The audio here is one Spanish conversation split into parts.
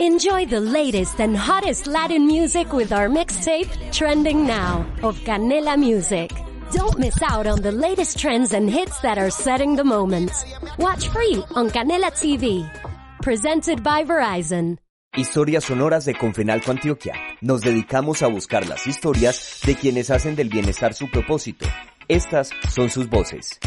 Enjoy the latest and hottest Latin music with our mixtape, Trending Now, of Canela Music. Don't miss out on the latest trends and hits that are setting the moment. Watch free on Canela TV. Presented by Verizon. Historias sonoras de Confenalco Antioquia. Nos dedicamos a buscar las historias de quienes hacen del bienestar su propósito. Estas son sus voces.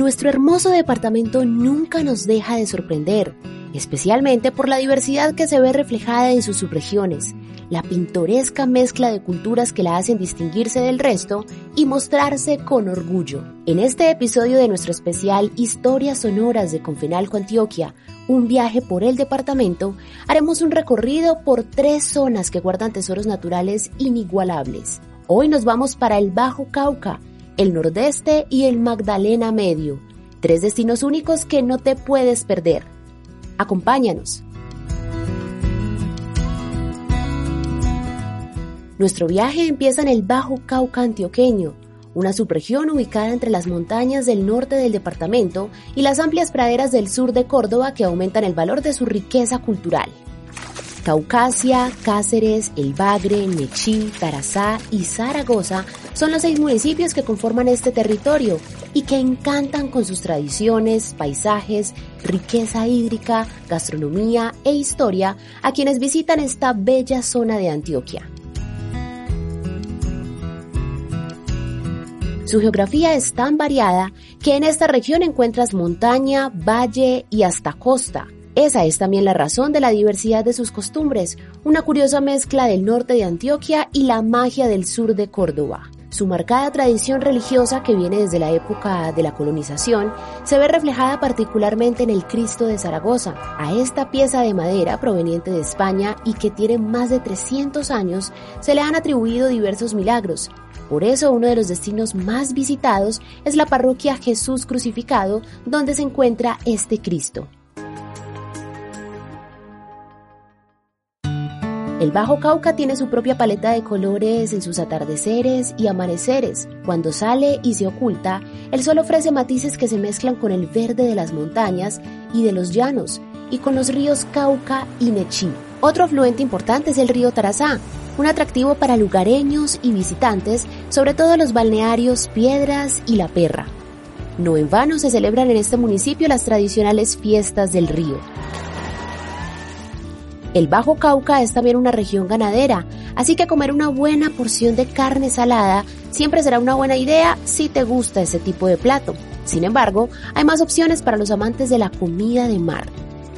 Nuestro hermoso departamento nunca nos deja de sorprender, especialmente por la diversidad que se ve reflejada en sus subregiones, la pintoresca mezcla de culturas que la hacen distinguirse del resto y mostrarse con orgullo. En este episodio de nuestro especial Historias Sonoras de Confenalco Antioquia, un viaje por el departamento, haremos un recorrido por tres zonas que guardan tesoros naturales inigualables. Hoy nos vamos para el Bajo Cauca, el Nordeste y el Magdalena Medio, tres destinos únicos que no te puedes perder. Acompáñanos. Nuestro viaje empieza en el Bajo Cauca antioqueño, una subregión ubicada entre las montañas del norte del departamento y las amplias praderas del sur de Córdoba que aumentan el valor de su riqueza cultural. Caucasia, Cáceres, El Bagre, Nechí, Tarazá y Zaragoza son los seis municipios que conforman este territorio y que encantan con sus tradiciones, paisajes, riqueza hídrica, gastronomía e historia a quienes visitan esta bella zona de Antioquia. Su geografía es tan variada que en esta región encuentras montaña, valle y hasta costa. Esa es también la razón de la diversidad de sus costumbres, una curiosa mezcla del norte de Antioquia y la magia del sur de Córdoba. Su marcada tradición religiosa que viene desde la época de la colonización se ve reflejada particularmente en el Cristo de Zaragoza. A esta pieza de madera proveniente de España y que tiene más de 300 años se le han atribuido diversos milagros. Por eso uno de los destinos más visitados es la parroquia Jesús Crucificado donde se encuentra este Cristo. El Bajo Cauca tiene su propia paleta de colores en sus atardeceres y amaneceres. Cuando sale y se oculta, el sol ofrece matices que se mezclan con el verde de las montañas y de los llanos, y con los ríos Cauca y Nechí. Otro afluente importante es el río Tarazá, un atractivo para lugareños y visitantes, sobre todo los balnearios Piedras y La Perra. No en vano se celebran en este municipio las tradicionales fiestas del río. El Bajo Cauca es también una región ganadera, así que comer una buena porción de carne salada siempre será una buena idea si te gusta ese tipo de plato. Sin embargo, hay más opciones para los amantes de la comida de mar.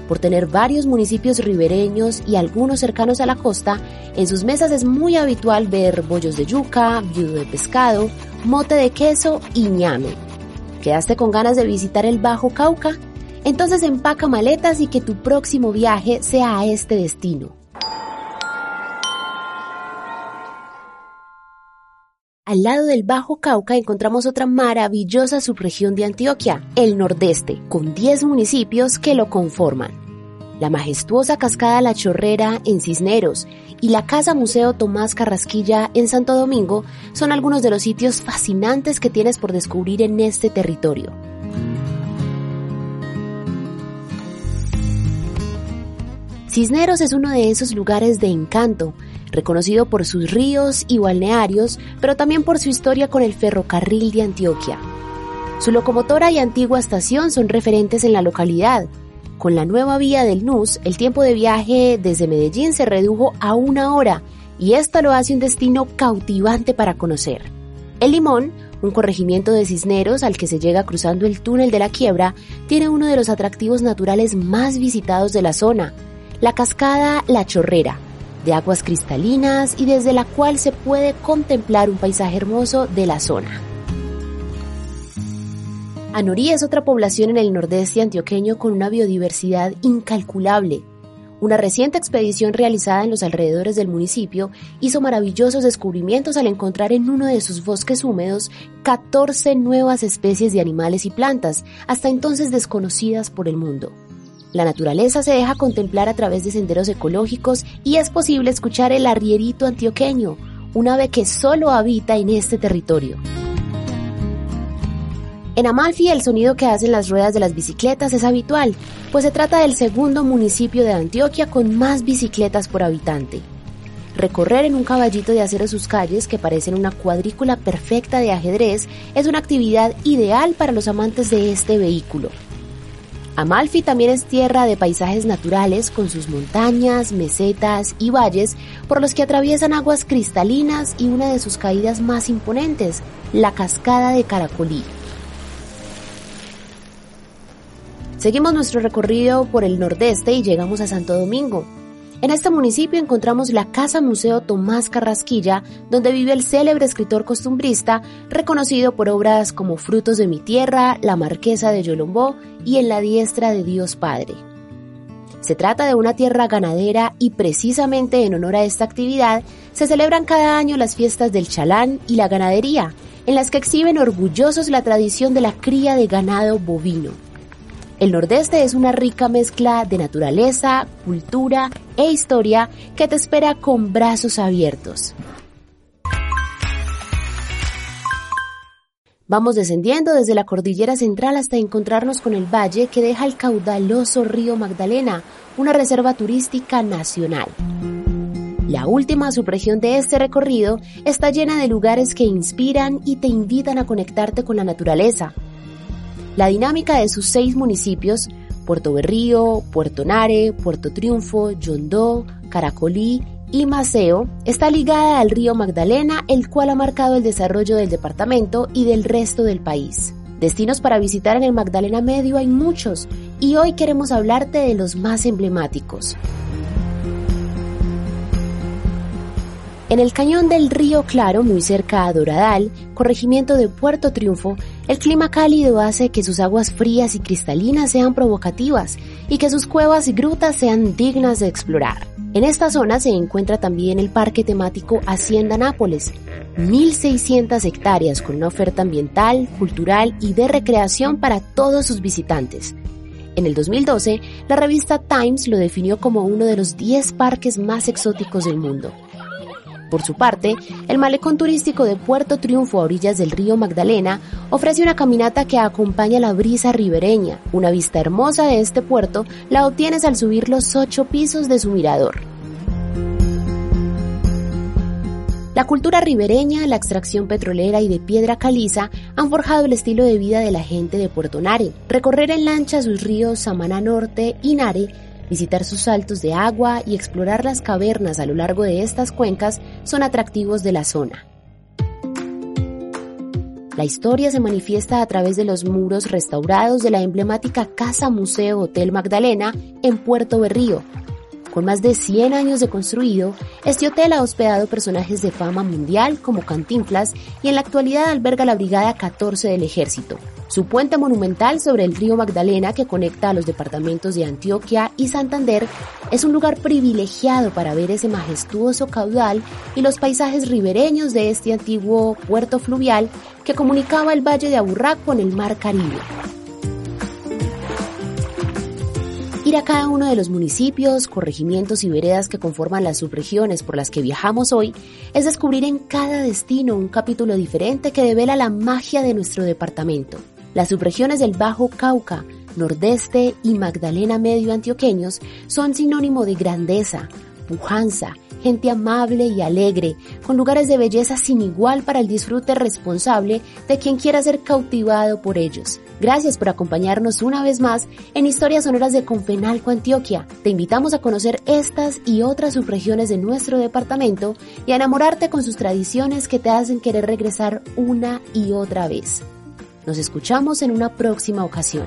Por tener varios municipios ribereños y algunos cercanos a la costa, en sus mesas es muy habitual ver bollos de yuca, viudo de pescado, mote de queso y ñame. ¿Quedaste con ganas de visitar el Bajo Cauca? Entonces empaca maletas y que tu próximo viaje sea a este destino. Al lado del Bajo Cauca encontramos otra maravillosa subregión de Antioquia, el Nordeste, con 10 municipios que lo conforman. La majestuosa cascada La Chorrera en Cisneros y la Casa Museo Tomás Carrasquilla en Santo Domingo son algunos de los sitios fascinantes que tienes por descubrir en este territorio. Cisneros es uno de esos lugares de encanto, reconocido por sus ríos y balnearios, pero también por su historia con el ferrocarril de Antioquia. Su locomotora y antigua estación son referentes en la localidad. Con la nueva vía del NUS, el tiempo de viaje desde Medellín se redujo a una hora y esto lo hace un destino cautivante para conocer. El Limón, un corregimiento de Cisneros al que se llega cruzando el túnel de la quiebra, tiene uno de los atractivos naturales más visitados de la zona, la cascada La Chorrera, de aguas cristalinas y desde la cual se puede contemplar un paisaje hermoso de la zona. Anorí es otra población en el nordeste antioqueño con una biodiversidad incalculable. Una reciente expedición realizada en los alrededores del municipio hizo maravillosos descubrimientos al encontrar en uno de sus bosques húmedos 14 nuevas especies de animales y plantas, hasta entonces desconocidas por el mundo. La naturaleza se deja contemplar a través de senderos ecológicos y es posible escuchar el arrierito antioqueño, un ave que solo habita en este territorio. En Amalfi el sonido que hacen las ruedas de las bicicletas es habitual, pues se trata del segundo municipio de Antioquia con más bicicletas por habitante. Recorrer en un caballito de acero sus calles, que parecen una cuadrícula perfecta de ajedrez, es una actividad ideal para los amantes de este vehículo. Amalfi también es tierra de paisajes naturales con sus montañas, mesetas y valles por los que atraviesan aguas cristalinas y una de sus caídas más imponentes, la cascada de Caracolí. Seguimos nuestro recorrido por el nordeste y llegamos a Santo Domingo. En este municipio encontramos la Casa Museo Tomás Carrasquilla, donde vive el célebre escritor costumbrista, reconocido por obras como Frutos de mi tierra, La Marquesa de Yolombó y En la diestra de Dios Padre. Se trata de una tierra ganadera y precisamente en honor a esta actividad se celebran cada año las fiestas del chalán y la ganadería, en las que exhiben orgullosos la tradición de la cría de ganado bovino. El Nordeste es una rica mezcla de naturaleza, cultura e historia que te espera con brazos abiertos. Vamos descendiendo desde la cordillera central hasta encontrarnos con el valle que deja el caudaloso río Magdalena, una reserva turística nacional. La última subregión de este recorrido está llena de lugares que inspiran y te invitan a conectarte con la naturaleza, la dinámica de sus seis municipios, Puerto Berrío, Puerto Nare, Puerto Triunfo, Yondó, Caracolí y Maceo, está ligada al río Magdalena, el cual ha marcado el desarrollo del departamento y del resto del país. Destinos para visitar en el Magdalena Medio hay muchos y hoy queremos hablarte de los más emblemáticos. En el cañón del río Claro, muy cerca a Doradal, corregimiento de Puerto Triunfo, el clima cálido hace que sus aguas frías y cristalinas sean provocativas y que sus cuevas y grutas sean dignas de explorar. En esta zona se encuentra también el parque temático Hacienda Nápoles, 1.600 hectáreas con una oferta ambiental, cultural y de recreación para todos sus visitantes. En el 2012, la revista Times lo definió como uno de los 10 parques más exóticos del mundo. Por su parte, el malecón turístico de Puerto Triunfo a orillas del río Magdalena ofrece una caminata que acompaña la brisa ribereña. Una vista hermosa de este puerto la obtienes al subir los ocho pisos de su mirador. La cultura ribereña, la extracción petrolera y de piedra caliza han forjado el estilo de vida de la gente de Puerto Nare. Recorrer en lancha sus ríos Samaná Norte y Nare Visitar sus saltos de agua y explorar las cavernas a lo largo de estas cuencas son atractivos de la zona. La historia se manifiesta a través de los muros restaurados de la emblemática Casa Museo Hotel Magdalena en Puerto Berrío. Con más de 100 años de construido, este hotel ha hospedado personajes de fama mundial como Cantinflas y en la actualidad alberga la Brigada 14 del Ejército. Su puente monumental sobre el río Magdalena que conecta los departamentos de Antioquia y Santander es un lugar privilegiado para ver ese majestuoso caudal y los paisajes ribereños de este antiguo puerto fluvial que comunicaba el valle de Aburrá con el mar Caribe. Ir a cada uno de los municipios, corregimientos y veredas que conforman las subregiones por las que viajamos hoy es descubrir en cada destino un capítulo diferente que devela la magia de nuestro departamento. Las subregiones del Bajo Cauca, Nordeste y Magdalena Medio antioqueños son sinónimo de grandeza, pujanza, gente amable y alegre, con lugares de belleza sin igual para el disfrute responsable de quien quiera ser cautivado por ellos. Gracias por acompañarnos una vez más en Historias Sonoras de Confenalco, Antioquia. Te invitamos a conocer estas y otras subregiones de nuestro departamento y a enamorarte con sus tradiciones que te hacen querer regresar una y otra vez. Nos escuchamos en una próxima ocasión.